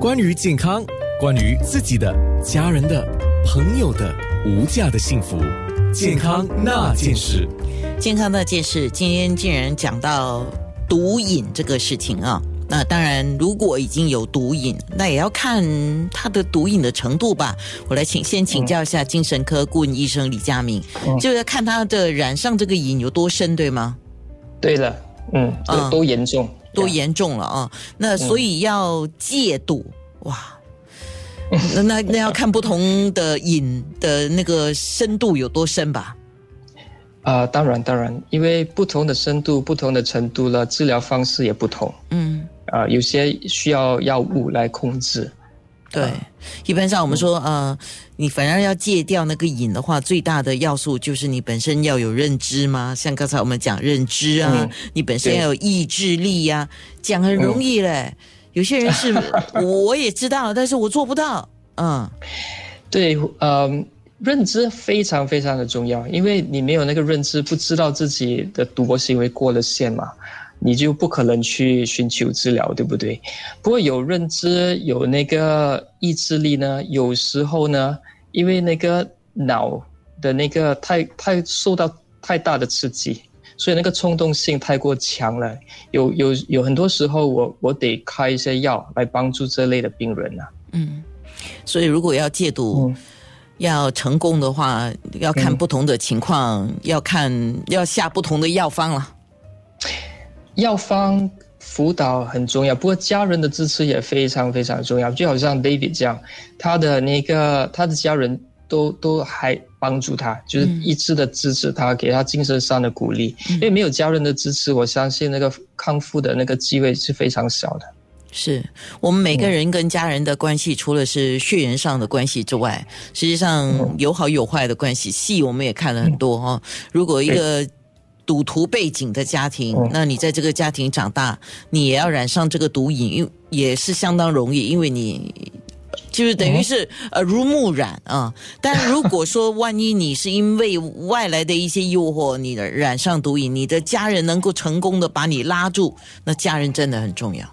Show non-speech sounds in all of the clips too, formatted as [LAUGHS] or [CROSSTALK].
关于健康，关于自己的、家人的、朋友的无价的幸福，健康那件事。健康那件事，今天竟然讲到毒瘾这个事情啊。那当然，如果已经有毒瘾，那也要看他的毒瘾的程度吧。我来请先请教一下精神科顾问医生李佳明，就要看他的染上这个瘾有多深，对吗？对了，嗯，嗯多严重？多严重了啊！那所以要戒赌哇，那那那要看不同的瘾的那个深度有多深吧。啊、当然当然，因为不同的深度、不同的程度了，治疗方式也不同。嗯，啊、有些需要药物来控制。对，一般上我们说，呃，你反而要戒掉那个瘾的话，最大的要素就是你本身要有认知嘛。像刚才我们讲认知啊，嗯你本身要有意志力呀、讲很容易嘞。有些人是 [LAUGHS] 我也知道，但是我做不到。嗯，对，嗯，认知非常非常的重要，因为你没有那个认知，不知道自己的赌博行为过了线嘛，你就不可能去寻求治疗，对不对？不过有认知，有那个意志力呢，有时候呢，因为那个脑的那个太太受到太大的刺激。所以那个冲动性太过强了，有有有很多时候我我得开一些药来帮助这类的病人啊。所以如果要戒毒。嗯要成功的话，要看不同的情况，要看要下不同的药方了。药方辅导很重要，不过家人的支持也非常非常重要。就好像 David 这样，他的那个他的家人都都还帮助他，就是一直的支持他，给他精神上的鼓励。因为没有家人的支持，我相信那个康复的那个机会是非常小的。是我们每个人跟家人的关系，除了是血缘上的关系之外，实际上有好有坏的关系。戏我们也看了很多哦。如果一个赌徒背景的家庭，那你在这个家庭长大，你也要染上这个毒瘾，因也是相当容易，因为你。就是等于是耳濡目染啊，但如果说万一你是因为外来的一些诱惑，你的染上毒瘾，你的家人能够成功的把你拉住，那家人真的很重要。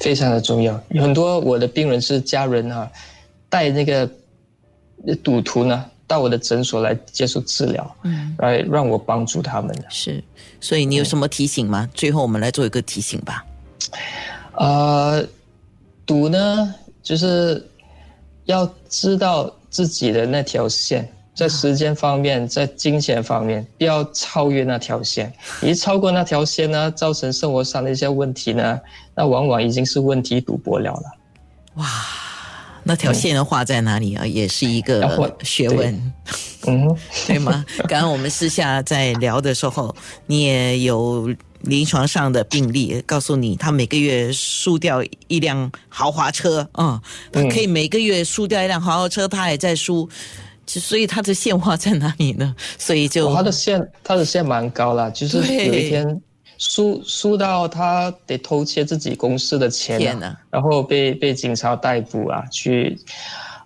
非常的重要。有很多我的病人是家人啊，带那个赌徒呢到我的诊所来接受治疗，嗯，来让我帮助他们。是，所以你有什么提醒吗？最后我们来做一个提醒吧。呃，赌呢，就是要知道自己的那条线，在时间方面，在金钱方面，不要超越那条线。一超过那条线呢，造成生活上的一些问题呢，那往往已经是问题赌博了了。哇，那条线的画在哪里啊？也是一个学问，嗯，[LAUGHS] 对吗？刚刚我们私下在聊的时候，你也有临床上的病例，告诉你他每个月输掉一辆豪华车啊、嗯，可以每个月输掉一辆豪华车，他也在输。所以他的线画在哪里呢？所以就哦他的线，他的线蛮高啦，就是有一天输输到他得偷窃自己公司的钱、然后被被警察逮捕啊，去，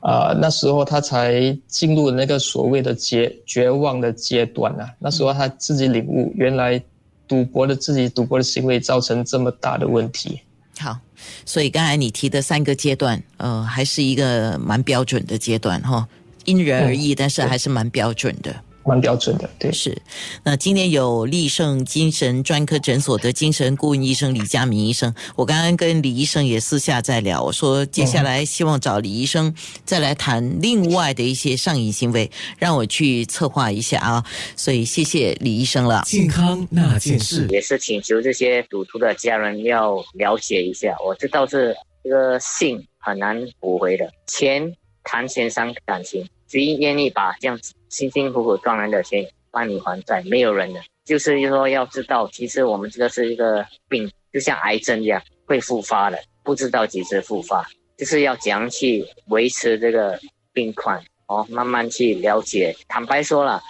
呃，那时候他才进入那个所谓的绝绝望的阶段啊，那时候他自己领悟，原来赌博的自己赌博的行为造成这么大的问题。好，所以刚才你提的三个阶段，呃，还是一个蛮标准的阶段哈，因人而异，但是还是蛮标准的。蛮标准的，对，是，那今天有立盛精神专科诊所的精神顾问医生李佳明医生，我刚刚跟李医生也私下在聊，我说接下来希望找李医生再来谈另外的一些上瘾行为，让我去策划一下啊，所以谢谢李医生了。健康那件事。也是请求这些赌徒的家人要了解一下。我知道是这个性很难补回的，钱谈钱伤感情，谁愿意把这样辛辛苦苦赚来的钱帮你还债？没有人的。就是说要知道，其实我们这个是一个病，就像癌症一样会复发的，不知道几时复发，就是要怎样去维持这个病况哦，慢慢去了解。坦白说了，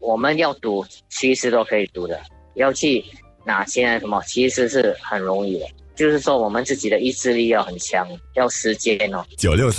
我们要赌，其实都可以赌的。要去哪些什么，其实是很容易的。就是说，我们自己的意志力要很强，要时间哦。九六